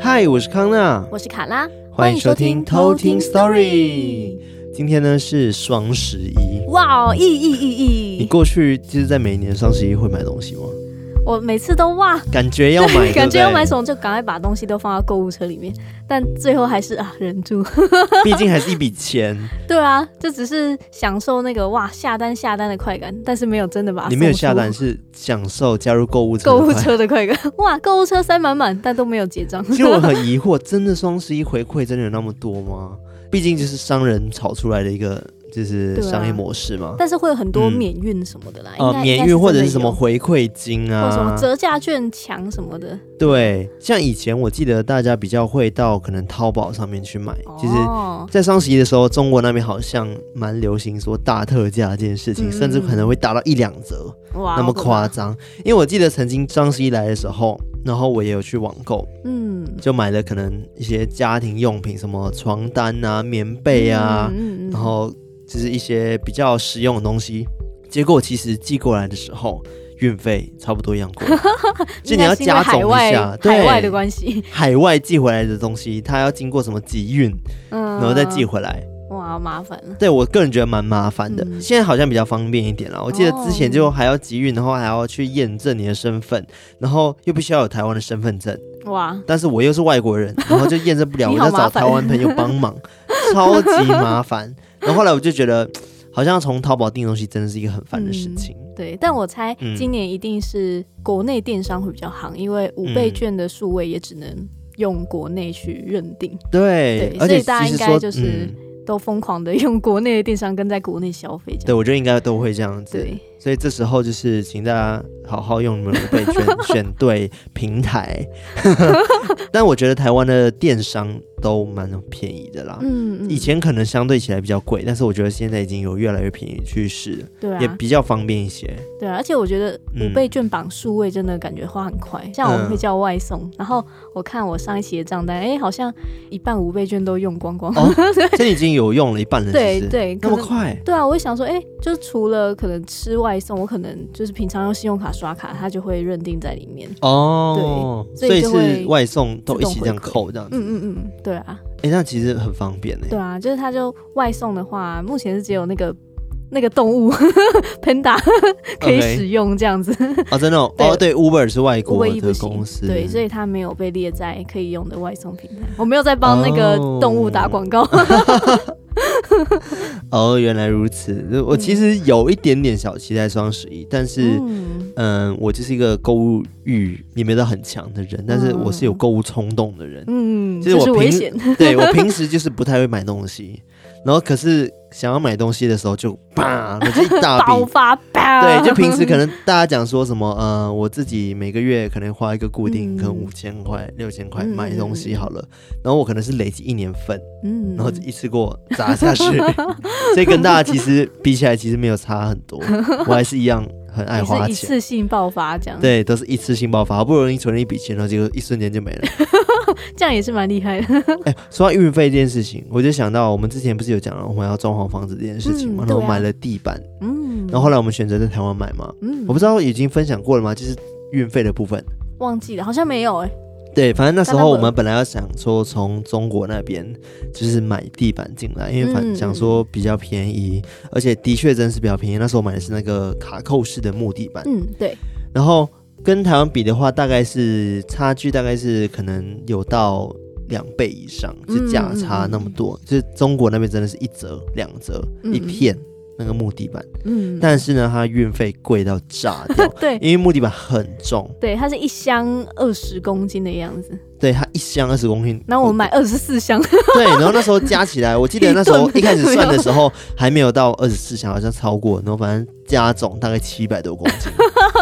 嗨，我是康娜，我是卡拉，欢迎收听偷听 Story。今天呢是双十一，哇，意义意义！你过去就是在每年双十一会买东西吗？我每次都哇，感觉要买，感觉要买什么就赶快把东西都放到购物车里面，但最后还是啊忍住，毕竟还是一笔钱。对啊，就只是享受那个哇下单下单的快感，但是没有真的把它。你没有下单是享受加入购物车购物车的快感，哇，购物车塞满满，但都没有结账。其实我很疑惑，真的双十一回馈真的有那么多吗？毕竟就是商人炒出来的一个。就是商业模式嘛，啊、但是会有很多免运什么的啦，哦、嗯，免运或者是什么回馈金啊，或什么折价券抢什么的。对，像以前我记得大家比较会到可能淘宝上面去买，哦、其实，在双十一的时候，中国那边好像蛮流行说大特价这件事情，嗯、甚至可能会打到一两折，哇，那么夸张。因为我记得曾经双十一来的时候，然后我也有去网购，嗯，就买了可能一些家庭用品，什么床单啊、棉被啊，嗯、然后。就是一些比较实用的东西，结果其实寄过来的时候，运费差不多一样贵，就你要加总一下，对，海外的关系，海外寄回来的东西，它要经过什么集运，嗯，然后再寄回来，哇，麻烦了。对，我个人觉得蛮麻烦的，嗯、现在好像比较方便一点了。我记得之前就还要集运，然后还要去验证你的身份，然后又必须要有台湾的身份证，哇，但是我又是外国人，然后就验证不了，我就找台湾朋友帮忙，超级麻烦。然后后来我就觉得，好像从淘宝订东西真的是一个很烦的事情。嗯、对，但我猜今年一定是国内电商会比较行，嗯、因为五倍券的数位也只能用国内去认定。嗯、对，对，所以大家应该就是都疯狂的用国内的电商跟在国内消费。对，我觉得应该都会这样子。对，所以这时候就是请大家好好用你们五倍券，选对平台。但我觉得台湾的电商。都蛮便宜的啦，嗯，嗯，以前可能相对起来比较贵，但是我觉得现在已经有越来越便宜趋势，对、啊，也比较方便一些，对啊，而且我觉得五倍券绑数位真的感觉花很快，嗯、像我们会叫外送，嗯、然后我看我上一期的账单，哎、欸，好像一半五倍券都用光光，哦，这已经有用了一半了对对，那么快，对啊，我会想说，哎、欸，就是除了可能吃外送，我可能就是平常用信用卡刷卡，它就会认定在里面，哦，对，所以，是外送都一起这样扣这样子，嗯嗯嗯，对啊。哎、欸，那其实很方便呢。对啊，就是它就外送的话，目前是只有那个那个动物 Panda 可以使用这样子。哦，真的哦，对哦，对，Uber 是外国的公司，对，所以它没有被列在可以用的外送平台。我没有在帮那个动物打广告。哦 哦，原来如此。我其实有一点点小期待双十一，但是，嗯，呃、我就是一个购物欲里面都很强的人，但是我是有购物冲动的人。嗯，就是我平时对我平时就是不太会买东西，然后可是。想要买东西的时候就啪，就一大笔。爆发，对，就平时可能大家讲说什么，呃，我自己每个月可能花一个固定，可能五千块、六千块买东西好了，然后我可能是累积一年份，嗯，然后就一次过砸下去，所以跟大家其实比起来，其实没有差很多，我还是一样很爱花钱，一次性爆发这样，对，都是一次性爆发，好不容易存了一笔钱，然后结果一瞬间就没了。这样也是蛮厉害的。哎、欸，说到运费这件事情，我就想到我们之前不是有讲了我们要装潢房子这件事情嘛，嗯啊、然后买了地板，嗯，然后后来我们选择在台湾买嘛，嗯，我不知道已经分享过了吗？就是运费的部分，忘记了，好像没有哎、欸。对，反正那时候我们本来要想说从中国那边就是买地板进来，因为反想说比较便宜，嗯、而且的确真是比较便宜。那时候买的是那个卡扣式的木地板，嗯，对，然后。跟台湾比的话，大概是差距大概是可能有到两倍以上，就价差那么多。嗯、就是中国那边真的是一折、两折、嗯、一片那个木地板，嗯，但是呢，它运费贵到炸掉，对，因为木地板很重，对，它是一箱二十公斤的样子，对，它一箱二十公斤，然后我买二十四箱，对，然后那时候加起来，我记得那时候一开始算的时候还没有到二十四箱，好像超过，然后反正加总大概七百多公斤。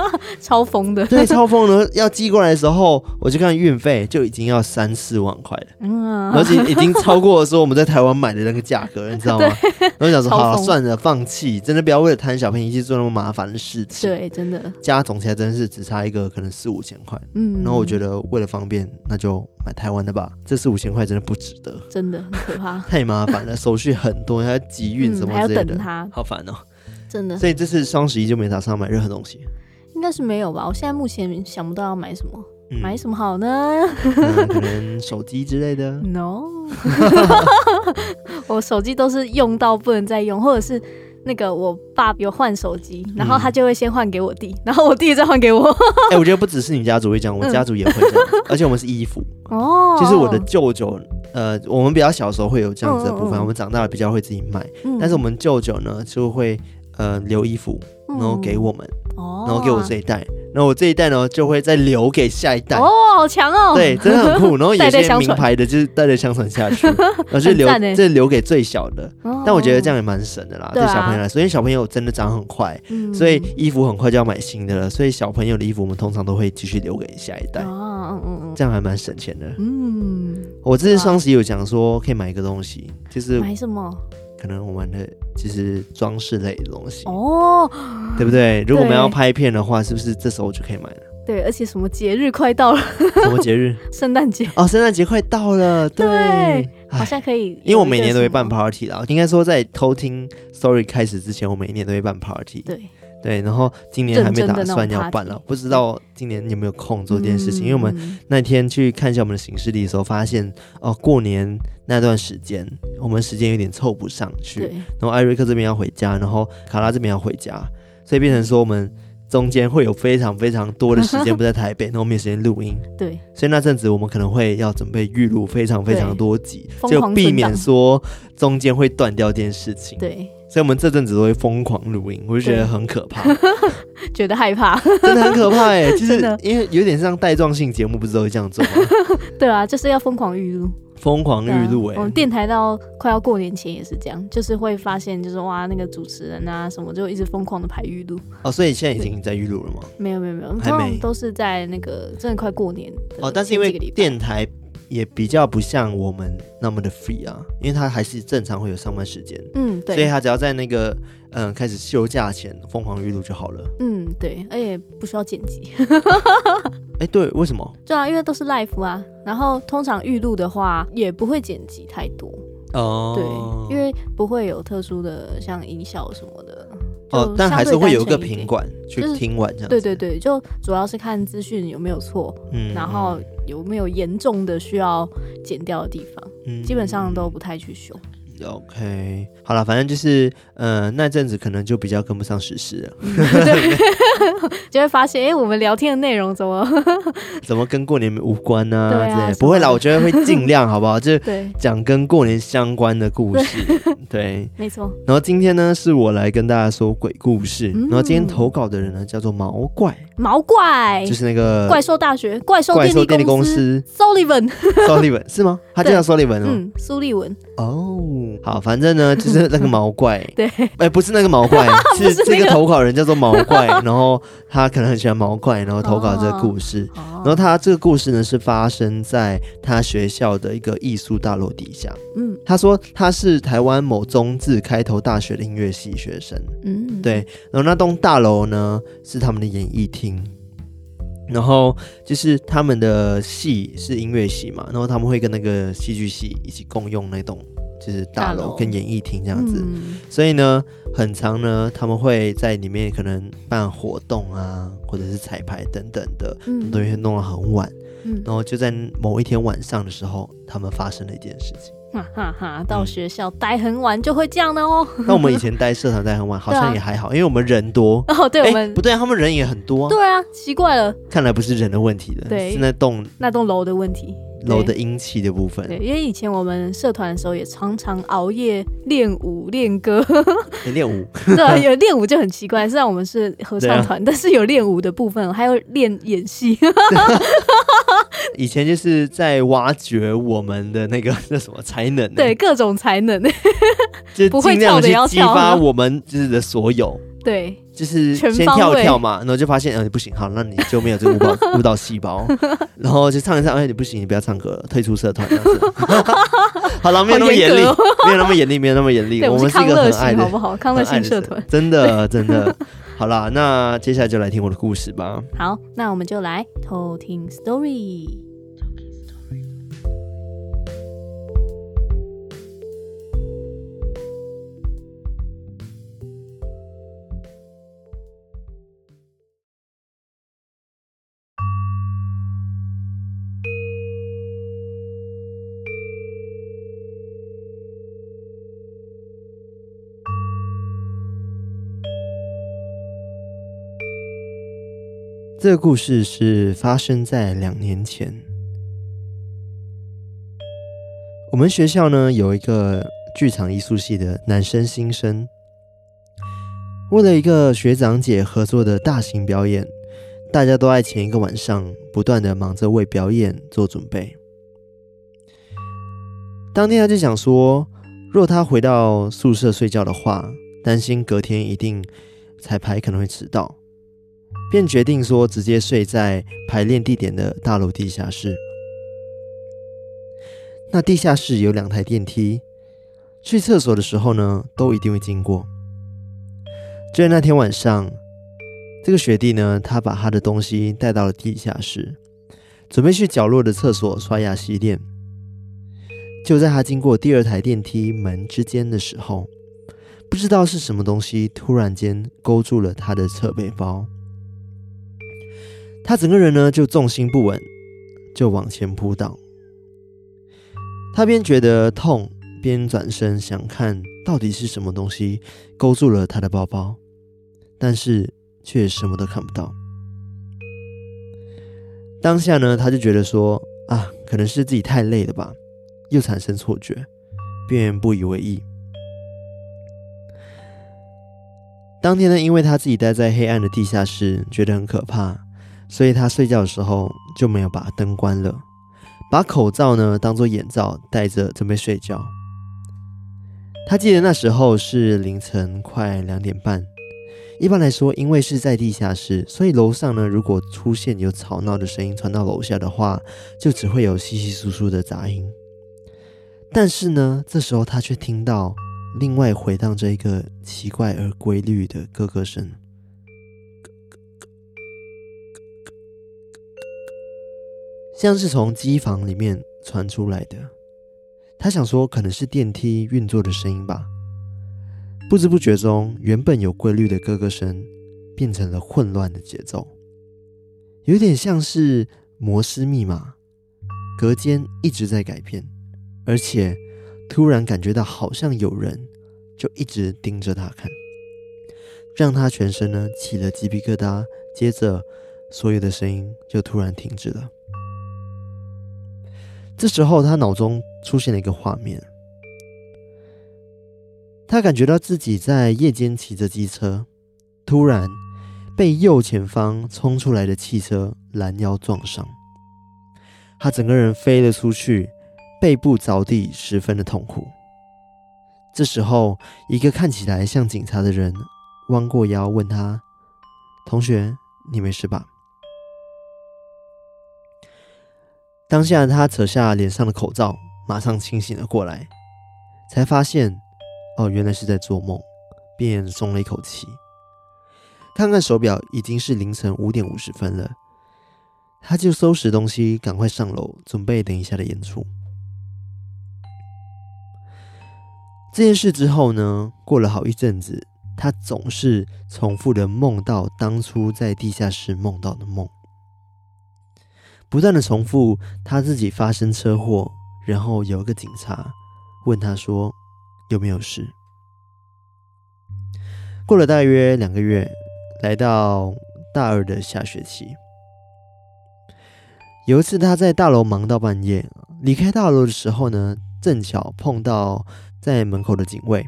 超疯的，对，超疯的。要寄过来的时候，我就看运费就已经要三四万块了，嗯，而且已经超过了说我们在台湾买的那个价格，你知道吗？然后想说，好了，算了，放弃，真的不要为了贪小便宜去做那么麻烦的事情。对，真的加总起来真的是只差一个可能四五千块，嗯。然后我觉得为了方便，那就买台湾的吧。这四五千块真的不值得，真的很可怕，太麻烦了，手续很多，还要集运什么之类的，还要等它，好烦哦。真的。所以这次双十一就没打算买任何东西，应该是没有吧？我现在目前想不到要买什么，嗯、买什么好呢？嗯、可能手机之类的。No，我手机都是用到不能再用，或者是。那个我爸有换手机，然后他就会先换给我弟，嗯、然后我弟再换给我。哎、欸，我觉得不只是你家族会这样，我家族也会这样，嗯、而且我们是衣服哦，就是我的舅舅，呃，我们比较小时候会有这样子的部分，嗯嗯、我们长大了比较会自己买，嗯、但是我们舅舅呢就会呃留衣服，然后给我们，嗯、然后给我这一代。然后我这一代呢，就会再留给下一代。哦，好强哦！对，真的很酷。然后有些名牌的，就是代代相传下去，然后就留这留给最小的。但我觉得这样也蛮省的啦，对小朋友来说，因为小朋友真的长很快，所以衣服很快就要买新的了。所以小朋友的衣服，我们通常都会继续留给下一代。哦，嗯嗯嗯，这样还蛮省钱的。嗯，我这次双十一有讲说可以买一个东西，就是买什么？可能我们的其实装饰类的东西哦，对不对？如果我们要拍片的话，是不是这时候就可以买了？对，而且什么节日快到了？什么节日？圣诞节哦，圣诞节快到了，对，对好像可以。因为我每年都会办 party 啦，应该说在偷听 story 开始之前，我每一年都会办 party。对。对，然后今年还没打算要办了，不知道今年有没有空做这件事情。嗯、因为我们那天去看一下我们的行事历的时候，发现哦，过年那段时间我们时间有点凑不上去。对然后艾瑞克这边要回家，然后卡拉这边要回家，所以变成说我们中间会有非常非常多的时间不在台北，然后没时间录音。对，所以那阵子我们可能会要准备预录非常非常多集，就避免说中间会断掉这件事情。对。所以，我们这阵子都会疯狂录音，我就觉得很可怕，觉得害怕，真的很可怕哎！就是因为有点像带状性节目，不是都会这样做吗？对啊，就是要疯狂预录，疯狂预录哎！我们电台到快要过年前也是这样，就是会发现，就是哇，那个主持人啊什么，就一直疯狂的排预录。哦，所以现在已经在预录了吗？没有没有没有，还没，都是在那个真的快过年哦。但是因为电台。也比较不像我们那么的 free 啊，因为他还是正常会有上班时间，嗯，对，所以他只要在那个嗯开始休假前疯狂预录就好了，嗯，对，而且不需要剪辑，哎、欸，对，为什么？对啊，因为都是 live 啊，然后通常预录的话也不会剪辑太多，哦，对，因为不会有特殊的像音效什么的。哦，但还是会有一个品管去听完这样。对对对，就主要是看资讯有没有错，嗯，然后有没有严重的需要剪掉的地方，嗯，基本上都不太去修。OK，好了，反正就是，呃，那阵子可能就比较跟不上时事了，对，就会发现，哎、欸，我们聊天的内容怎么 怎么跟过年无关呢、啊？对啊，不会啦，我觉得会尽量，好不好？就讲跟过年相关的故事，对，没错。然后今天呢，是我来跟大家说鬼故事。嗯、然后今天投稿的人呢，叫做毛怪，毛怪就是那个怪兽大学怪兽电力公司，Sullivan，Sullivan 是吗？他就叫 Sullivan 哦，嗯，苏利文，哦。好，反正呢，就是那个毛怪，对，哎、欸，不是那个毛怪，是这个。投稿人叫做毛怪，然后他可能很喜欢毛怪，然后投稿这个故事，哦、然后他这个故事呢是发生在他学校的一个艺术大楼底下，嗯，他说他是台湾某中字开头大学的音乐系学生，嗯，对，然后那栋大楼呢是他们的演艺厅，然后就是他们的戏是音乐系嘛，然后他们会跟那个戏剧系一起共用那栋。就是大楼跟演艺厅这样子，嗯、所以呢，很长呢，他们会在里面可能办活动啊，或者是彩排等等的，嗯，都会弄得很晚，嗯，然后就在某一天晚上的时候，他们发生了一件事情，哈哈哈，到学校待很晚就会这样的哦。那我们以前待社团待很晚，好像也还好，因为我们人多哦，对，我们不对，他们人也很多，对啊，奇怪了，看来不是人的问题了，对，是那栋那栋楼的问题。楼的阴气的部分，对，因为以前我们社团的时候也常常熬夜练舞练歌，练舞，对，有练舞就很奇怪，虽然我们是合唱团，但是有练舞的部分，还有练演戏。以前就是在挖掘我们的那个 那什么才能，对，各种才能，就尽量去激发我们就是的所有。对，就是先跳一跳嘛，然后就发现，嗯，不行，好，那你就没有这个舞蹈舞蹈细胞，然后就唱一唱，哎，你不行，你不要唱歌了，退出社团这样子。好了，没有那么严厉，没有那么严厉，没有那么严厉，我们是一个很爱的，好不好？康乐性社团，真的真的。好了，那接下来就来听我的故事吧。好，那我们就来偷听 story。这个故事是发生在两年前。我们学校呢，有一个剧场艺术系的男生新生，为了一个学长姐合作的大型表演，大家都在前一个晚上不断的忙着为表演做准备。当天他就想说，若他回到宿舍睡觉的话，担心隔天一定彩排可能会迟到。便决定说，直接睡在排练地点的大楼地下室。那地下室有两台电梯，去厕所的时候呢，都一定会经过。就在那天晚上，这个学弟呢，他把他的东西带到了地下室，准备去角落的厕所刷牙洗脸。就在他经过第二台电梯门之间的时候，不知道是什么东西突然间勾住了他的侧背包。他整个人呢就重心不稳，就往前扑倒。他边觉得痛，边转身想看到底是什么东西勾住了他的包包，但是却什么都看不到。当下呢，他就觉得说啊，可能是自己太累了吧，又产生错觉，便不以为意。当天呢，因为他自己待在黑暗的地下室，觉得很可怕。所以他睡觉的时候就没有把灯关了，把口罩呢当做眼罩戴着准备睡觉。他记得那时候是凌晨快两点半。一般来说，因为是在地下室，所以楼上呢如果出现有吵闹的声音传到楼下的话，就只会有稀稀疏疏的杂音。但是呢，这时候他却听到另外回荡着一个奇怪而规律的咯咯声。像是从机房里面传出来的，他想说可能是电梯运作的声音吧。不知不觉中，原本有规律的咯咯声变成了混乱的节奏，有点像是摩斯密码，隔间一直在改变，而且突然感觉到好像有人就一直盯着他看，让他全身呢起了鸡皮疙瘩，接着所有的声音就突然停止了。这时候，他脑中出现了一个画面，他感觉到自己在夜间骑着机车，突然被右前方冲出来的汽车拦腰撞上，他整个人飞了出去，背部着地，十分的痛苦。这时候，一个看起来像警察的人弯过腰问他：“同学，你没事吧？”当下，他扯下脸上的口罩，马上清醒了过来，才发现，哦，原来是在做梦，便松了一口气。看看手表，已经是凌晨五点五十分了，他就收拾东西，赶快上楼，准备等一下的演出。这件事之后呢，过了好一阵子，他总是重复的梦到当初在地下室梦到的梦。不断的重复他自己发生车祸，然后有一个警察问他说有没有事。过了大约两个月，来到大二的下学期，有一次他在大楼忙到半夜，离开大楼的时候呢，正巧碰到在门口的警卫，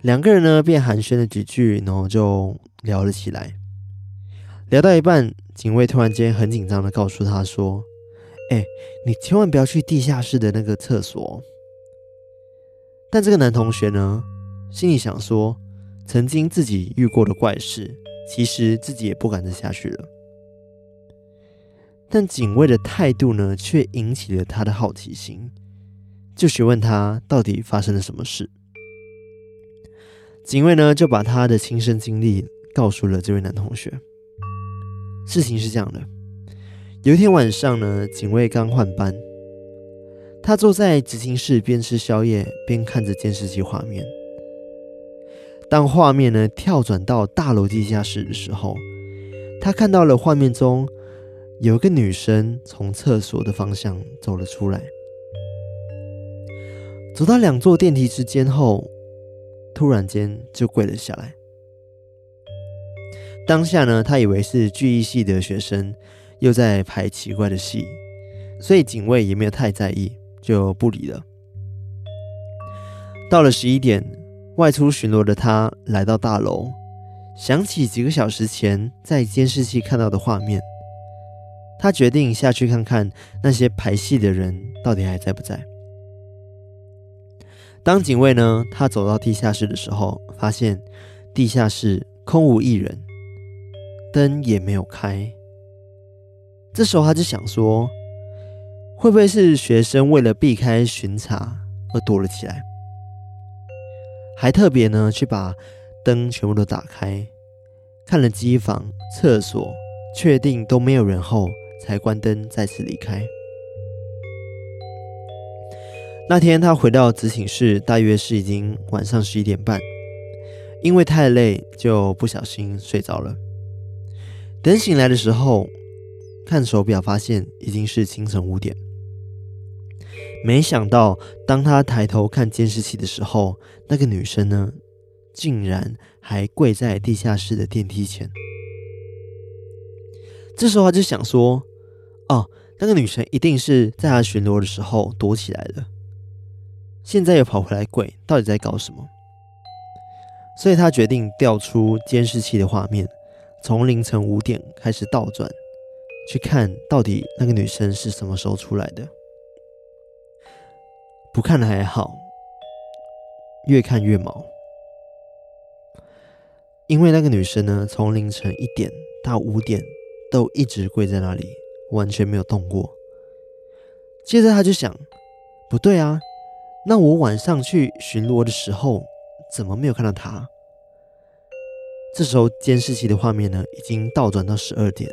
两个人呢便寒暄了几句，然后就聊了起来。聊到一半，警卫突然间很紧张的告诉他说：“哎，你千万不要去地下室的那个厕所。”但这个男同学呢，心里想说，曾经自己遇过的怪事，其实自己也不敢再下去了。但警卫的态度呢，却引起了他的好奇心，就询问他到底发生了什么事。警卫呢，就把他的亲身经历告诉了这位男同学。事情是这样的，有一天晚上呢，警卫刚换班，他坐在执勤室边吃宵夜边看着监视器画面。当画面呢跳转到大楼地下室的时候，他看到了画面中有个女生从厕所的方向走了出来，走到两座电梯之间后，突然间就跪了下来。当下呢，他以为是剧艺系的学生又在排奇怪的戏，所以警卫也没有太在意，就不理了。到了十一点，外出巡逻的他来到大楼，想起几个小时前在监视器看到的画面，他决定下去看看那些排戏的人到底还在不在。当警卫呢，他走到地下室的时候，发现地下室空无一人，灯也没有开。这时候他就想说，会不会是学生为了避开巡查而躲了起来？还特别呢去把灯全部都打开，看了机房、厕所，确定都没有人后，才关灯再次离开。那天他回到执勤室，大约是已经晚上十一点半，因为太累，就不小心睡着了。等醒来的时候，看手表，发现已经是清晨五点。没想到，当他抬头看监视器的时候，那个女生呢，竟然还跪在地下室的电梯前。这时候他就想说：“哦，那个女生一定是在他巡逻的时候躲起来了。”现在又跑回来跪，到底在搞什么？所以他决定调出监视器的画面，从凌晨五点开始倒转，去看到底那个女生是什么时候出来的。不看还好，越看越毛，因为那个女生呢，从凌晨一点到五点都一直跪在那里，完全没有动过。接着他就想，不对啊。那我晚上去巡逻的时候，怎么没有看到她？这时候监视器的画面呢，已经倒转到十二点，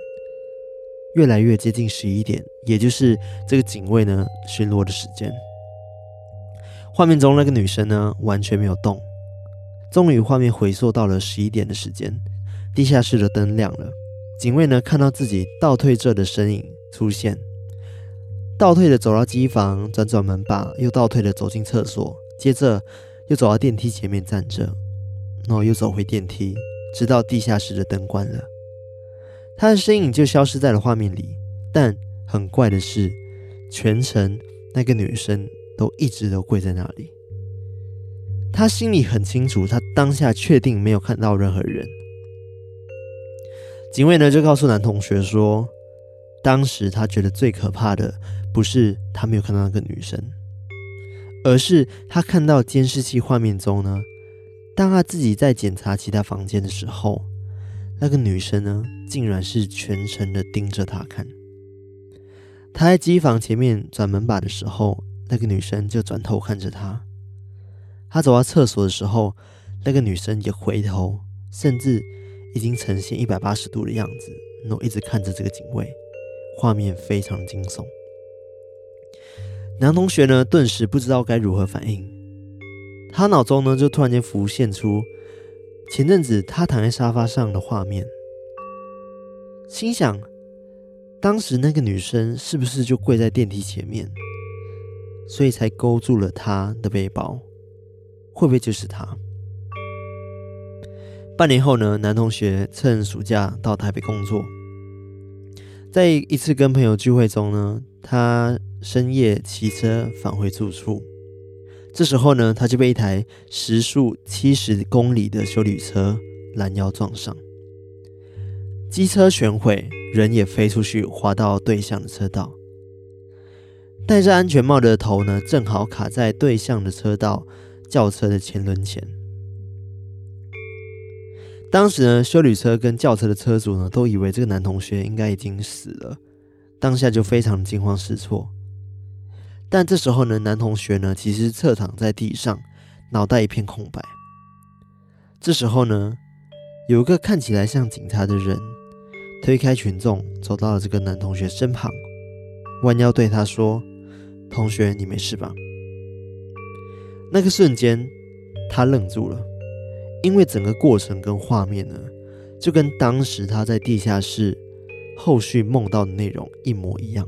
越来越接近十一点，也就是这个警卫呢巡逻的时间。画面中那个女生呢，完全没有动。终于，画面回溯到了十一点的时间，地下室的灯亮了，警卫呢看到自己倒退着的身影出现。倒退的走到机房，转转门把，又倒退的走进厕所，接着又走到电梯前面站着，然后又走回电梯，直到地下室的灯关了，他的身影就消失在了画面里。但很怪的是，全程那个女生都一直都跪在那里。他心里很清楚，他当下确定没有看到任何人。警卫呢就告诉男同学说，当时他觉得最可怕的。不是他没有看到那个女生，而是他看到监视器画面中呢，当他自己在检查其他房间的时候，那个女生呢，竟然是全程的盯着他看。他在机房前面转门把的时候，那个女生就转头看着他。他走到厕所的时候，那个女生也回头，甚至已经呈现一百八十度的样子，然后一直看着这个警卫，画面非常惊悚。男同学呢，顿时不知道该如何反应。他脑中呢，就突然间浮现出前阵子他躺在沙发上的画面，心想：当时那个女生是不是就跪在电梯前面，所以才勾住了他的背包？会不会就是他？半年后呢，男同学趁暑假到台北工作，在一次跟朋友聚会中呢，他。深夜骑车返回住处，这时候呢，他就被一台时速七十公里的修旅车拦腰撞上，机车全毁，人也飞出去，滑到对向的车道。戴着安全帽的头呢，正好卡在对向的车道轿车的前轮前。当时呢，修旅车跟轿车的车主呢，都以为这个男同学应该已经死了，当下就非常惊慌失措。但这时候呢，男同学呢，其实侧躺在地上，脑袋一片空白。这时候呢，有一个看起来像警察的人推开群众，走到了这个男同学身旁，弯腰对他说：“同学，你没事吧？”那个瞬间，他愣住了，因为整个过程跟画面呢，就跟当时他在地下室后续梦到的内容一模一样。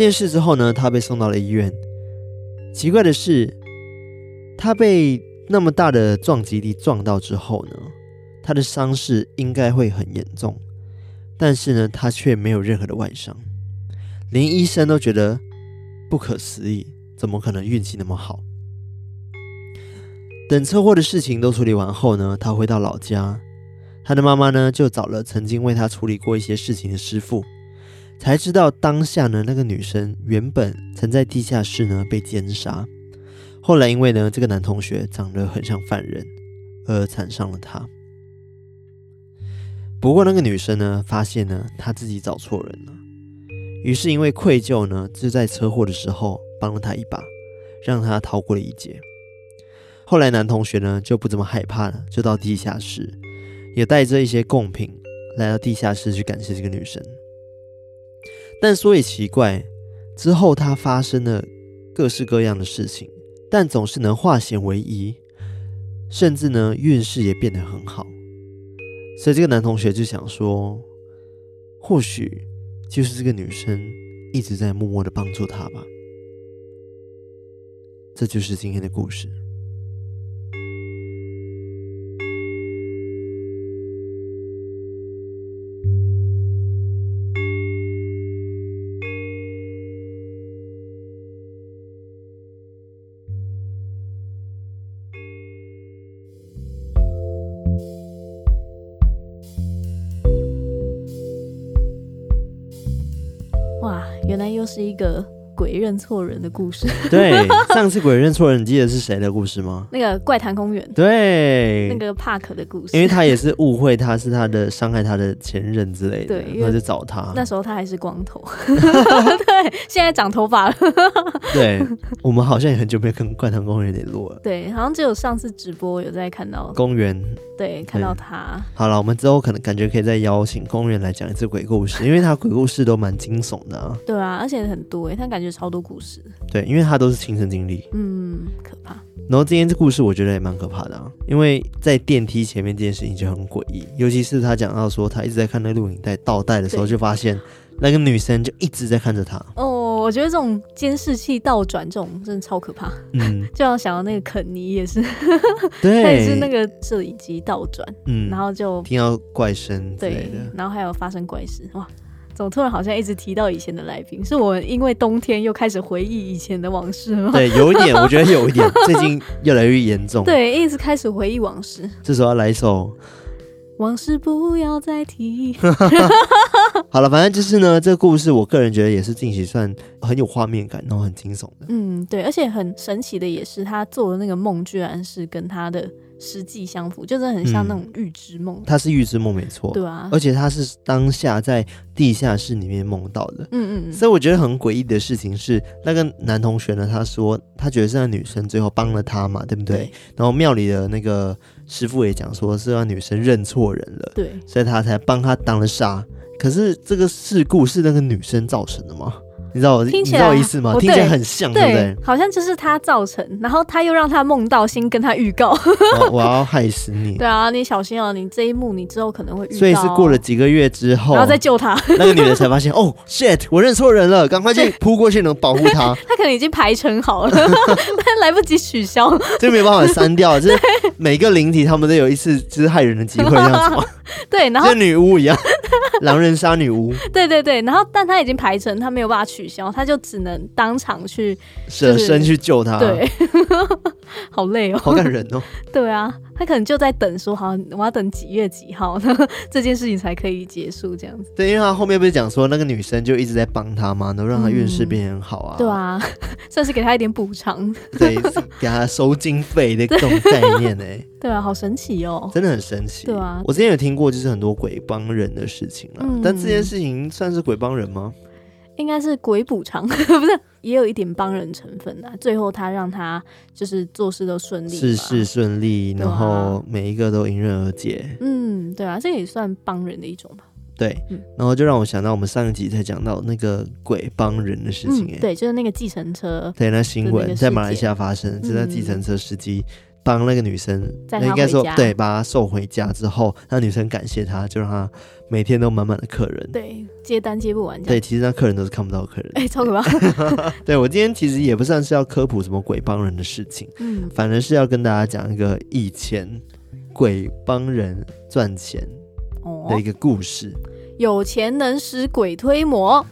这件事之后呢，他被送到了医院。奇怪的是，他被那么大的撞击力撞到之后呢，他的伤势应该会很严重，但是呢，他却没有任何的外伤，连医生都觉得不可思议，怎么可能运气那么好？等车祸的事情都处理完后呢，他回到老家，他的妈妈呢就找了曾经为他处理过一些事情的师傅，才知道当下呢那个女生原本曾在地下室呢被奸杀，后来因为呢这个男同学长得很像犯人，而缠上了他。不过那个女生呢发现呢她自己找错人了，于是因为愧疚呢就在车祸的时候帮了他一把，让他逃过了一劫。后来男同学呢就不怎么害怕了，就到地下室，也带着一些贡品来到地下室去感谢这个女生。但说也奇怪，之后他发生了各式各样的事情，但总是能化险为夷，甚至呢运势也变得很好。所以这个男同学就想说，或许就是这个女生一直在默默的帮助他吧。这就是今天的故事。个鬼认错人的故事。对，上次鬼认错人，你记得是谁的故事吗？那个怪谈公园。对，那个帕克的故事。因为他也是 误会他是他的伤害他的前任之类的，对，然后就找他。那时候他还是光头。对，现在长头发了。对，我们好像也很久没有跟怪谈公园联络了。对，好像只有上次直播有在看到公园。对，看到他。好了，我们之后可能感觉可以再邀请公园来讲一次鬼故事，因为他鬼故事都蛮惊悚的啊。对啊，而且很多诶，他感觉超多故事。对，因为他都是亲身经历。嗯，可怕。然后今天这故事我觉得也蛮可怕的啊，因为在电梯前面这件事情就很诡异，尤其是他讲到说他一直在看那录影带倒带的时候，就发现那个女生就一直在看着他。哦。我觉得这种监视器倒转这种真的超可怕。嗯，就要想到那个肯尼也是，对，他也是那个摄影机倒转，嗯，然后就听到怪声，对，然后还有发生怪事，哇，怎么突然好像一直提到以前的来宾？是我因为冬天又开始回忆以前的往事吗？对，有一点，我觉得有一点，最近越来越严重。对，一直开始回忆往事。这时候要来一首。往事不要再提。好了，反正就是呢，这个故事我个人觉得也是近期算很有画面感，然后很惊悚的。嗯，对，而且很神奇的也是，他做的那个梦居然是跟他的实际相符，就是很像那种预知梦。他、嗯、是预知梦没错，对啊，而且他是当下在地下室里面梦到的。嗯嗯，所以我觉得很诡异的事情是，那个男同学呢，他说他觉得是那女生最后帮了他嘛，对不对？对，然后庙里的那个。师傅也讲说是让女生认错人了，对，所以他才帮他挡了煞。可是这个事故是那个女生造成的吗？你知道我听起来你知道我意思吗？听起来很像，对，对不对？好像就是他造成，然后他又让他梦到，先跟他预告我，我要害死你。对啊，你小心哦，你这一幕你之后可能会遇到。所以是过了几个月之后，然后再救他。那个女的才发现，哦，shit，我认错人了，赶快去扑过去能保护他。他可能已经排成好了，但来不及取消，这没有办法删掉。就是每个灵体他们都有一次就是害人的机会，这样子吗？对，然后跟女巫一样，狼人杀女巫。对对对，然后但他已经排成，他没有办法取消，他就只能当场去舍身去救他。对，好累哦，好感人哦。对啊，他可能就在等说，好，我要等几月几号，这件事情才可以结束这样子。对，因为他后面不是讲说那个女生就一直在帮他嘛，能让他运势变很好啊。对啊，算是给他一点补偿，对，给他收经费的这种概念呢。对啊，好神奇哦，真的很神奇。对啊，我之前有听过，就是很多鬼帮人的事情了，嗯、但这件事情算是鬼帮人吗？应该是鬼补偿，不是，也有一点帮人成分的。最后他让他就是做事都顺利，事事顺利，然后每一个都迎刃而解。嗯，对啊，这也算帮人的一种吧。对，嗯、然后就让我想到我们上一集才讲到那个鬼帮人的事情，哎、嗯，对，就是那个计程车，对，那新闻在马来西亚发生，是那计程车司机。帮那个女生，那应该说对，把她送回家之后，那女生感谢他，就让他每天都满满的客人，对，接单接不完。对，其实那客人都是看不到客人，哎、欸，超可怕。对，我今天其实也不算是要科普什么鬼帮人的事情，嗯，反而是要跟大家讲一个以前鬼帮人赚钱的一个故事。哦、有钱能使鬼推磨。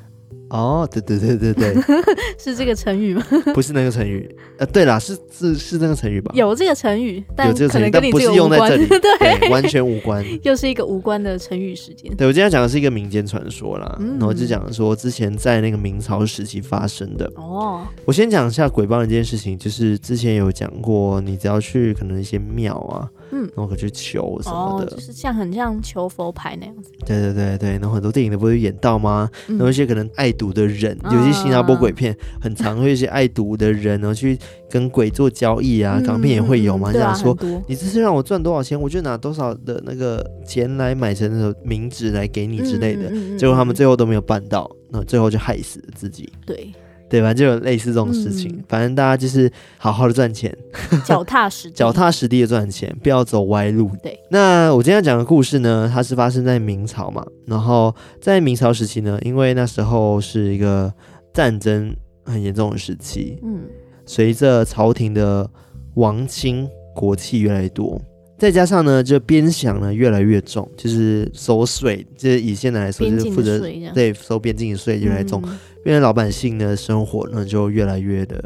哦，对对对对对，是这个成语吗？不是那个成语，呃，对啦，是是是那个成语吧？有这个成语，但有这个成语，但不是用在这里，对，完全无关，又是一个无关的成语时间。对，我今天讲的是一个民间传说啦，嗯、然后就讲说之前在那个明朝时期发生的。哦，我先讲一下鬼帮人这件事情，就是之前有讲过，你只要去可能一些庙啊。嗯，然后可去求什么的，哦、就是像很像求佛牌那样子。对对对对，然后很多电影都不会演到吗？嗯、然后一些可能爱赌的人，嗯、有些新加坡鬼片很常会一些爱赌的人，然后去跟鬼做交易啊。嗯、港片也会有嘛，这样、嗯、说，你这次让我赚多少钱，我就拿多少的那个钱来买成那个名纸来给你之类的。结果他们最后都没有办到，那最后就害死了自己。对。对吧？就有类似这种事情，嗯、反正大家就是好好的赚钱，脚踏实地，脚踏实地的赚钱，不要走歪路。对。那我今天要讲的故事呢，它是发生在明朝嘛，然后在明朝时期呢，因为那时候是一个战争很严重的时期，嗯，随着朝廷的王亲国戚越来越多，再加上呢，就边饷呢越来越重，就是收税，就是以现在来说，就是负责对收边境的税越来越重。嗯因为老百姓的生活呢，就越来越的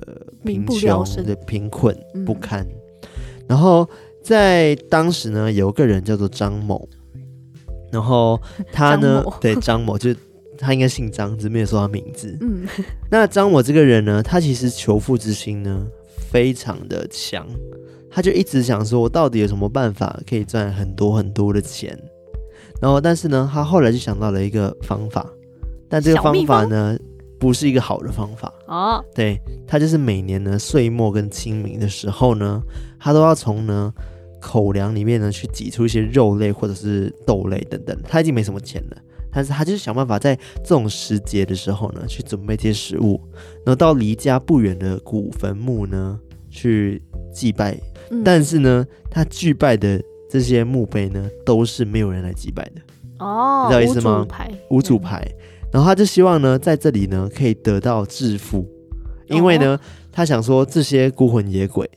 贫穷的贫困不堪。嗯、然后在当时呢，有一个人叫做张某，然后他呢，某 对张某，就他应该姓张，只没有说他名字。嗯，那张某这个人呢，他其实求富之心呢非常的强，他就一直想说，我到底有什么办法可以赚很多很多的钱？然后，但是呢，他后来就想到了一个方法，但这个方法呢。不是一个好的方法哦，对，他就是每年呢岁末跟清明的时候呢，他都要从呢口粮里面呢去挤出一些肉类或者是豆类等等。他已经没什么钱了，但是他就是想办法在这种时节的时候呢去准备这些食物，然后到离家不远的古坟墓呢去祭拜。嗯、但是呢，他祭拜的这些墓碑呢都是没有人来祭拜的哦，你知道意思吗？无主牌。无主牌。嗯然后他就希望呢，在这里呢可以得到致富，因为呢，哦、他想说这些孤魂野鬼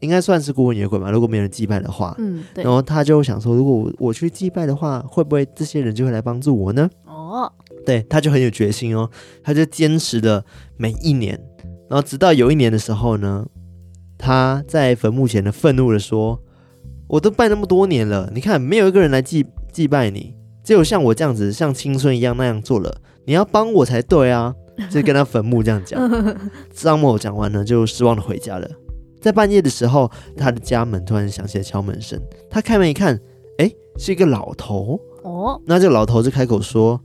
应该算是孤魂野鬼吧，如果没人祭拜的话，嗯，对。然后他就想说，如果我我去祭拜的话，会不会这些人就会来帮助我呢？哦，对，他就很有决心哦，他就坚持了每一年，然后直到有一年的时候呢，他在坟墓前呢愤怒的说：“我都拜那么多年了，你看没有一个人来祭祭拜你，只有像我这样子像青春一样那样做了。”你要帮我才对啊！就跟他坟墓这样讲。张某讲完呢，就失望的回家了。在半夜的时候，他的家门突然响起了敲门声。他开门一看，哎，是一个老头。哦，那这个老头就开口说：“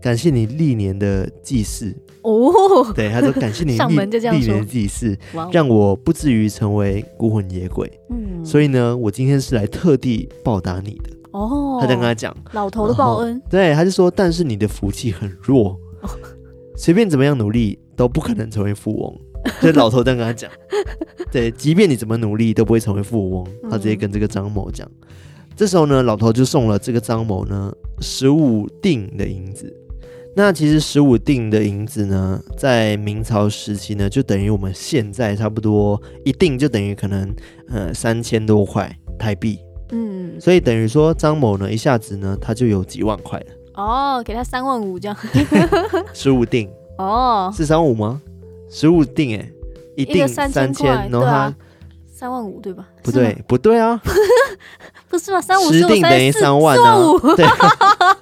感谢你历年的祭祀。”哦，对，他说：“感谢你历历年的祭祀，让我不至于成为孤魂野鬼。嗯，所以呢，我今天是来特地报答你的。”哦，他在跟他讲老头的报恩，对，他就说，但是你的福气很弱，随便怎么样努力都不可能成为富翁。所以老头在跟他讲，对，即便你怎么努力都不会成为富翁。他直接跟这个张某讲，嗯、这时候呢，老头就送了这个张某呢十五锭的银子。那其实十五锭的银子呢，在明朝时期呢，就等于我们现在差不多一锭就等于可能呃三千多块台币。嗯，所以等于说张某呢，一下子呢，他就有几万块了。哦，给他三万五这样。十五定哦，是三万五吗？十五定哎，一定三千，然后他三万五对吧？不对，不对啊，不是吗？三五十定等于三万呢。对，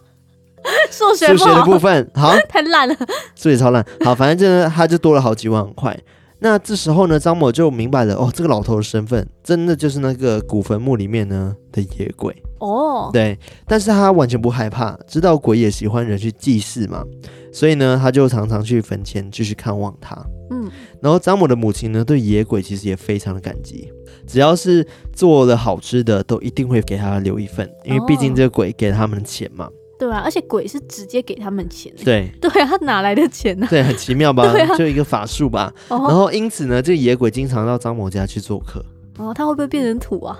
数学数学的部分好，太烂了，数学超烂。好，反正就他就多了好几万块。那这时候呢，张某就明白了哦，这个老头的身份真的就是那个古坟墓里面呢的野鬼哦。对，但是他完全不害怕，知道鬼也喜欢人去祭祀嘛，所以呢，他就常常去坟前继续看望他。嗯，然后张某的母亲呢，对野鬼其实也非常的感激，只要是做了好吃的，都一定会给他留一份，因为毕竟这个鬼给他们的钱嘛。对啊，而且鬼是直接给他们钱。对 对啊，他哪来的钱呢？对，很奇妙吧？啊、就一个法术吧。哦、然后因此呢，这个野鬼经常到张某家去做客。哦，他会不会变成土啊？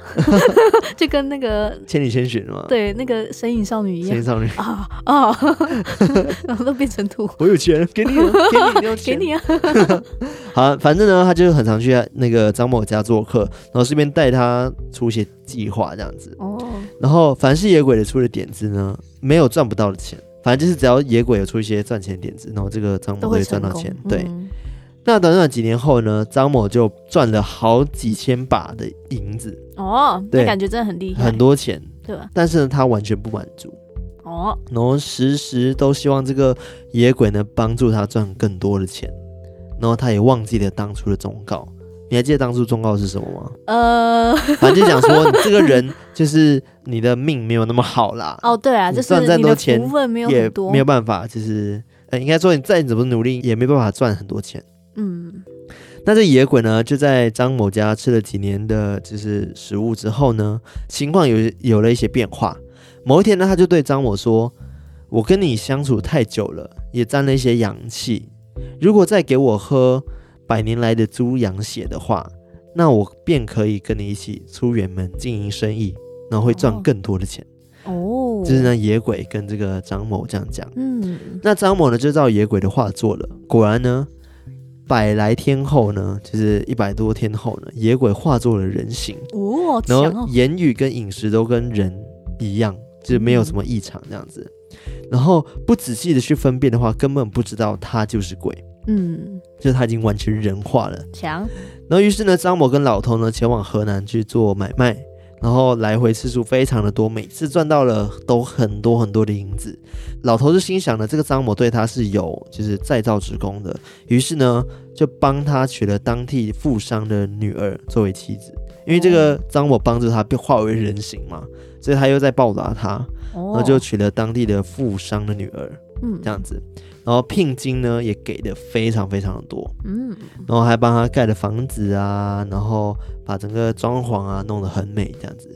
就跟那个千里千寻嘛，对，那个神隐少女一样。神隐少女啊啊，然后 都变成土。我有钱，给你，给你，你要钱 给你啊！好，反正呢，他就很常去那个张某家做客，然后顺便带他出一些计划这样子。哦。然后凡是野鬼的出的点子呢，没有赚不到的钱，反正就是只要野鬼有出一些赚钱点子，然后这个张某会赚到钱。对。嗯那短短几年后呢，张某就赚了好几千把的银子哦，对，感觉真的很厉害，很多钱，对吧？但是呢，他完全不满足哦，然后时时都希望这个野鬼呢帮助他赚更多的钱，然后他也忘记了当初的忠告。你还记得当初忠告是什么吗？呃，反正就讲说，你这个人就是你的命没有那么好啦。哦，对啊，就是赚再多钱也没有办法，就是呃，应该说你再怎么努力也没办法赚很多钱。嗯，那这野鬼呢，就在张某家吃了几年的就是食物之后呢，情况有有了一些变化。某一天呢，他就对张某说：“我跟你相处太久了，也沾了一些阳气。如果再给我喝百年来的猪羊血的话，那我便可以跟你一起出远门经营生意，然后会赚更多的钱。”哦，就是呢，野鬼跟这个张某这样讲。嗯，那张某呢就照野鬼的话做了，果然呢。百来天后呢，就是一百多天后呢，野鬼化作了人形哦，然后言语跟饮食都跟人一样，就是没有什么异常这样子。然后不仔细的去分辨的话，根本不知道他就是鬼，嗯，就是他已经完全人化了。强。然后于是呢，张某跟老头呢前往河南去做买卖。然后来回次数非常的多，每次赚到了都很多很多的银子。老头就心想呢，这个张某对他是有就是再造之功的，于是呢就帮他娶了当地富商的女儿作为妻子。因为这个张某帮助他被化为人形嘛，所以他又在报答他，然后就娶了当地的富商的女儿，嗯，这样子。然后聘金呢也给的非常非常的多，嗯，然后还帮他盖了房子啊，然后把整个装潢啊弄得很美这样子。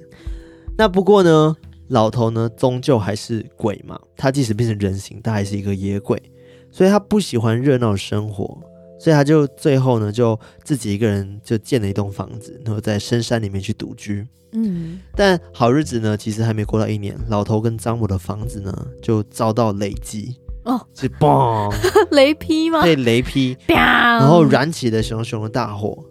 那不过呢，老头呢终究还是鬼嘛，他即使变成人形，他还是一个野鬼，所以他不喜欢热闹的生活，所以他就最后呢就自己一个人就建了一栋房子，然后在深山里面去独居。嗯，但好日子呢其实还没过到一年，老头跟张某的房子呢就遭到雷击。哦，是嘣，雷劈吗？对，雷劈，然后燃起了熊熊的大火，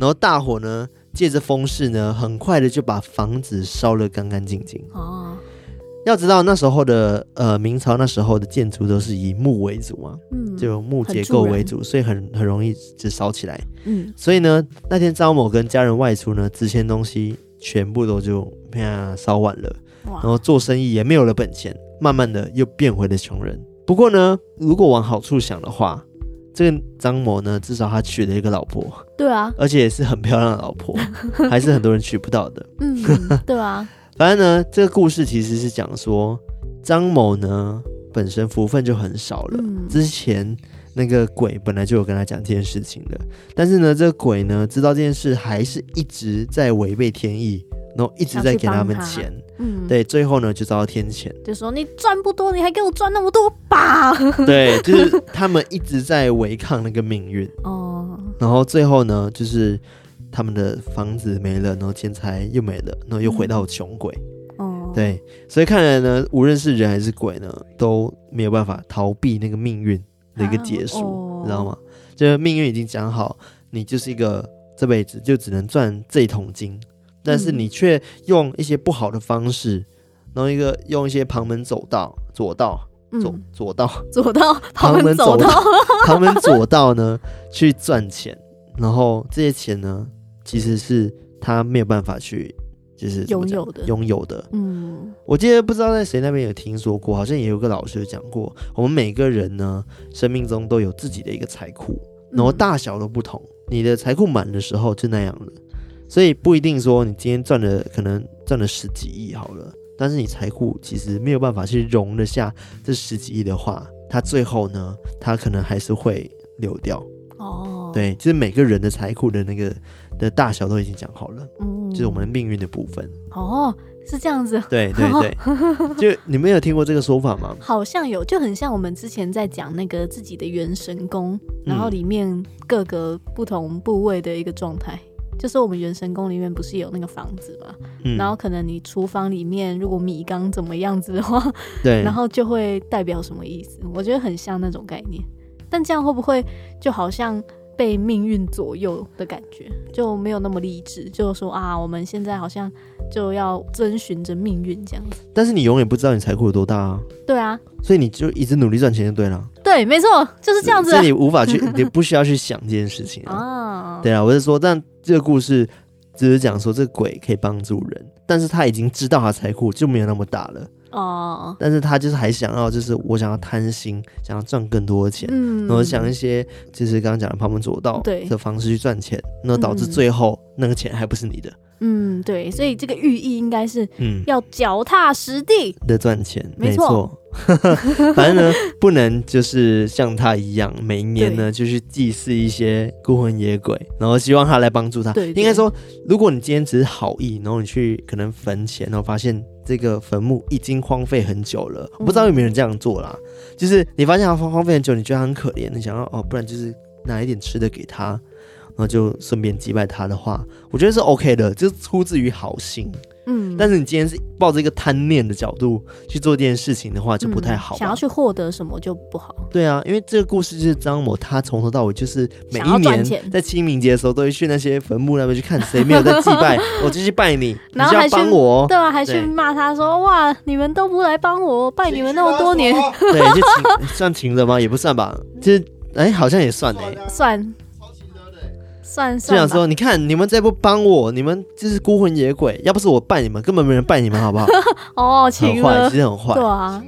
然后大火呢，借着风势呢，很快的就把房子烧得干干净净。哦，要知道那时候的呃明朝那时候的建筑都是以木为主嘛，嗯，就木结构为主，所以很很容易就烧起来。嗯，所以呢，那天张某跟家人外出呢，值钱东西全部都就啪烧完了，哇然后做生意也没有了本钱，慢慢的又变回了穷人。不过呢，如果往好处想的话，这个张某呢，至少他娶了一个老婆，对啊，而且也是很漂亮的老婆，还是很多人娶不到的。嗯，对啊。反正呢，这个故事其实是讲说，张某呢本身福分就很少了。嗯、之前那个鬼本来就有跟他讲这件事情的，但是呢，这个鬼呢知道这件事，还是一直在违背天意。然后一直在给他们钱，嗯，对，最后呢就遭到天谴，就说你赚不多，你还给我赚那么多吧？对，就是他们一直在违抗那个命运 哦。然后最后呢，就是他们的房子没了，然后钱财又没了，然后又回到穷鬼。哦、嗯，对，所以看来呢，无论是人还是鬼呢，都没有办法逃避那个命运的一个结束，啊哦、你知道吗？就是命运已经讲好，你就是一个这辈子就只能赚这一桶金。但是你却用一些不好的方式，然后一个用一些旁门左道、左道、左左道、左道、旁门左道、旁门左道呢去赚钱，然后这些钱呢其实是他没有办法去就是拥有的，拥有的。嗯，我记得不知道在谁那边有听说过，好像也有个老师讲过，我们每个人呢生命中都有自己的一个财库，然后大小都不同，你的财库满的时候就那样了。所以不一定说你今天赚了可能赚了十几亿好了，但是你财库其实没有办法去容得下这十几亿的话，它最后呢，它可能还是会流掉。哦，对，就是每个人的财库的那个的大小都已经讲好了，嗯，就是我们命运的部分。哦，是这样子。对对对，就你们有听过这个说法吗？好像有，就很像我们之前在讲那个自己的元神宫，然后里面各个不同部位的一个状态。就是我们元神宫里面不是有那个房子嘛，嗯、然后可能你厨房里面如果米缸怎么样子的话，对，然后就会代表什么意思？我觉得很像那种概念，但这样会不会就好像？被命运左右的感觉就没有那么励志，就是说啊，我们现在好像就要遵循着命运这样子。但是你永远不知道你财库有多大啊。对啊，所以你就一直努力赚钱就对了。对，没错，就是这样子。所以你无法去，你不需要去想这件事情啊。对啊，我是说，但这个故事只是讲说这个鬼可以帮助人，但是他已经知道他财库就没有那么大了。哦，但是他就是还想要，就是我想要贪心，想要赚更多的钱，嗯，然后想一些就是刚刚讲的旁门左道的方式去赚钱，那导致最后那个钱还不是你的。嗯，对，所以这个寓意应该是，嗯，要脚踏实地的赚钱，没错。反正呢，不能就是像他一样，每一年呢就去祭祀一些孤魂野鬼，然后希望他来帮助他。对，应该说，如果你今天只是好意，然后你去可能坟前，然后发现这个坟墓已经荒废很久了，我不知道有没有人这样做啦。就是你发现它荒荒废很久，你觉得他很可怜，你想要哦，不然就是拿一点吃的给他。然后就顺便击败他的话，我觉得是 OK 的，就是出自于好心。嗯，但是你今天是抱着一个贪念的角度去做这件事情的话，就不太好，嗯。想要去获得什么就不好。对啊，因为这个故事就是张某他从头到尾就是每一年在清明节的时候都会去那些坟墓那边去看谁没有在祭拜，我就去拜你，然后还帮我，对啊，还去骂他说哇，你们都不来帮我拜你们那么多年，对，就请算停了吗？也不算吧，就是哎，好像也算哎，算。算算，就想说，你看你们再不帮我，你们就是孤魂野鬼。要不是我拜你们，根本没人拜你们，好不好？哦，很坏，其实很坏。对啊，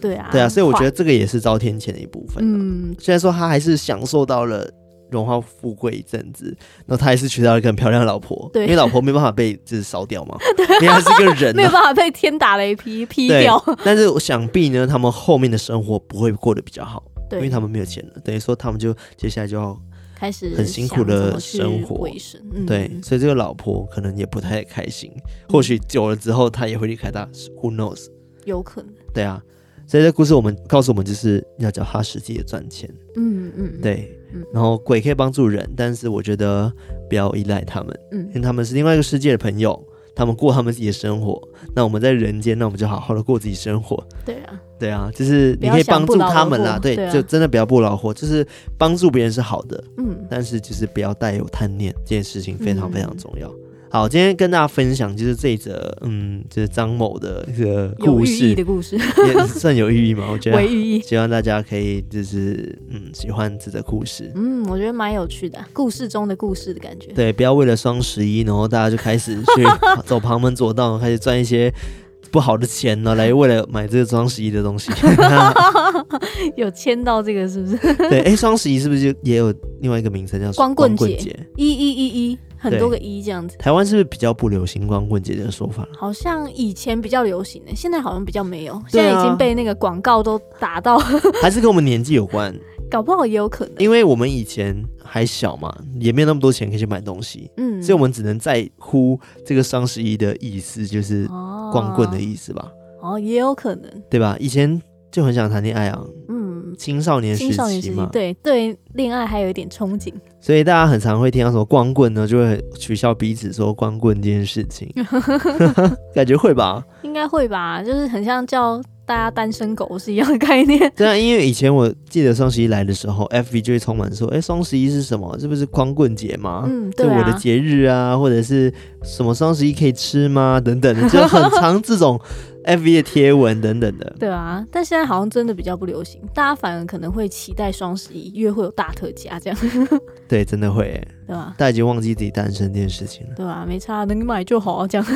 对啊，对啊，所以我觉得这个也是遭天谴的一部分。嗯，虽然说他还是享受到了荣华富贵一阵子，然后他还是娶到了一个很漂亮的老婆。对，因为老婆没办法被就是烧掉嘛，因为他是个人，没有办法被天打雷劈劈掉。但是我想必呢，他们后面的生活不会过得比较好，因为他们没有钱了。等于说，他们就接下来就要。开始很辛苦的生活，嗯、对，所以这个老婆可能也不太开心。嗯、或许久了之后，他也会离开他，Who knows？有可能。对啊，所以这故事我们告诉我们，就是要脚踏实地的赚钱。嗯嗯，对。嗯、然后鬼可以帮助人，但是我觉得不要依赖他们，嗯，因为他们是另外一个世界的朋友。他们过他们自己的生活，那我们在人间，那我们就好好的过自己生活。对啊，对啊，就是你可以帮助他们啦，对，对啊、就真的不要不劳而获，就是帮助别人是好的，嗯，但是就是不要带有贪念，这件事情非常非常重要。嗯好，今天跟大家分享就是这一则，嗯，就是张某的一个故事，有寓意的故事，也算有寓意嘛？我觉得，寓意，希望大家可以就是，嗯，喜欢这则故事。嗯，我觉得蛮有趣的，故事中的故事的感觉。对，不要为了双十一，然后大家就开始去 走旁门左道，开始赚一些不好的钱呢，来为了买这个双十一的东西。有签到这个是不是？对，哎，双十一是不是就也有另外一个名称叫光棍节？一一一一。很多个一这样子，台湾是不是比较不流行光棍节的说法？好像以前比较流行诶，现在好像比较没有，现在已经被那个广告都打到，还是跟我们年纪有关？搞不好也有可能，因为我们以前还小嘛，也没有那么多钱可以去买东西，嗯，所以我们只能在乎这个双十一的意思，就是光棍的意思吧？哦，也有可能，对吧？以前就很想谈恋爱啊，嗯，青少年时期嘛，对对，恋爱还有一点憧憬。所以大家很常会听到什么光棍呢，就会取笑彼此说光棍这件事情，感觉会吧？应该会吧，就是很像叫大家单身狗是一样的概念。对啊，因为以前我记得双十一来的时候，FB 就会充满说，哎，双十一是什么？是不是光棍节吗？嗯，对我的节日啊，或者是什么双十一可以吃吗？等等的，就很常这种。F V 的贴文等等的，对啊，但现在好像真的比较不流行，大家反而可能会期待双十一，因为会有大特价这样。对，真的会，对吧？大家已经忘记自己单身这件事情了，对啊，没差，能买就好啊，这样。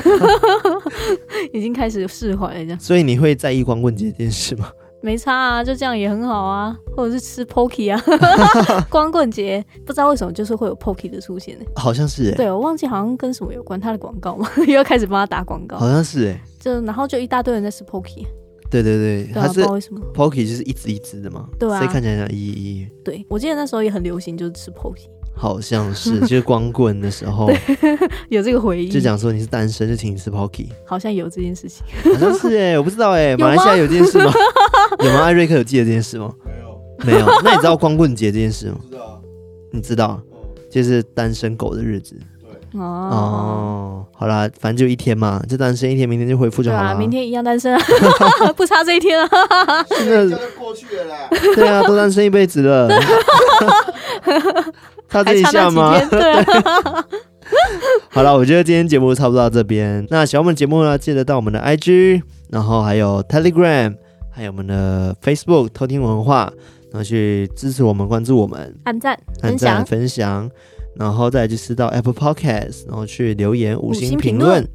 已经开始释怀了，这样。所以你会在意光棍节这件事吗？没差啊，就这样也很好啊，或者是吃 Pocky 啊，光棍节不知道为什么就是会有 Pocky 的出现，好像是哎，对我忘记好像跟什么有关，他的广告嘛，又要开始帮他打广告，好像是哎，就然后就一大堆人在吃 Pocky，对对对，他是 Pocky 就是一只一只的嘛，对啊，所以看起来像一一，对我记得那时候也很流行，就是吃 Pocky。好像是，就是光棍的时候，有这个回忆，就讲说你是单身，就请你吃 Pocky，好像有这件事情，好像是哎，我不知道哎，马来西亚有这件事吗？有吗？艾瑞克有记得这件事吗？没有，没有。那你知道光棍节这件事吗？知道，你知道，就是单身狗的日子。对，哦哦，好啦，反正就一天嘛，就单身一天，明天就恢复就好了。啊，明天一样单身啊，不差这一天啊。真的过去了啦。对啊，都单身一辈子了。差这一下吗？对。好了，我觉得今天节目差不多到这边。那喜欢我们节目呢，记得到我们的 IG，然后还有 Telegram，还有我们的 Facebook 偷听文化，然后去支持我们，关注我们，按赞、按赞、分享。然后再就是到 Apple Podcast，然后去留言五星评论，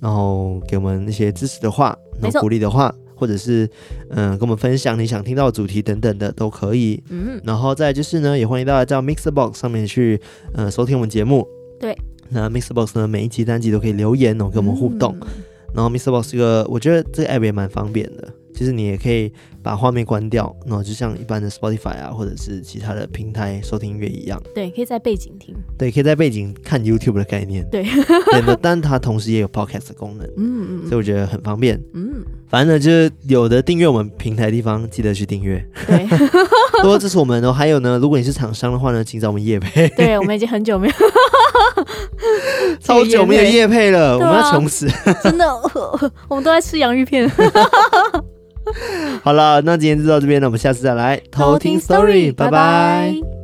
然后给我们一些支持的话，然后鼓励的话，或者是嗯、呃、跟我们分享你想听到的主题等等的都可以。嗯，然后再就是呢，也欢迎大家到 Mixer Box 上面去呃收听我们节目。对，那 Mixer Box 呢，每一集单集都可以留言哦，然后跟我们互动。嗯、然后 Mixer Box 这个，我觉得这个 app 也蛮方便的。其实你也可以把画面关掉，然后就像一般的 Spotify 啊，或者是其他的平台收听音乐一样。对，可以在背景听。对，可以在背景看 YouTube 的概念。对，对的，但它同时也有 Podcast 的功能。嗯嗯。所以我觉得很方便。嗯。反正呢，就是有的订阅我们平台的地方，记得去订阅。对。多支持我们哦。还有呢，如果你是厂商的话呢，请找我们业配。对，我们已经很久没有，超久没有夜配了，我们要穷死。真的，我们都在吃洋芋片。好了，那今天就到这边了，我们下次再来偷听 story，拜拜。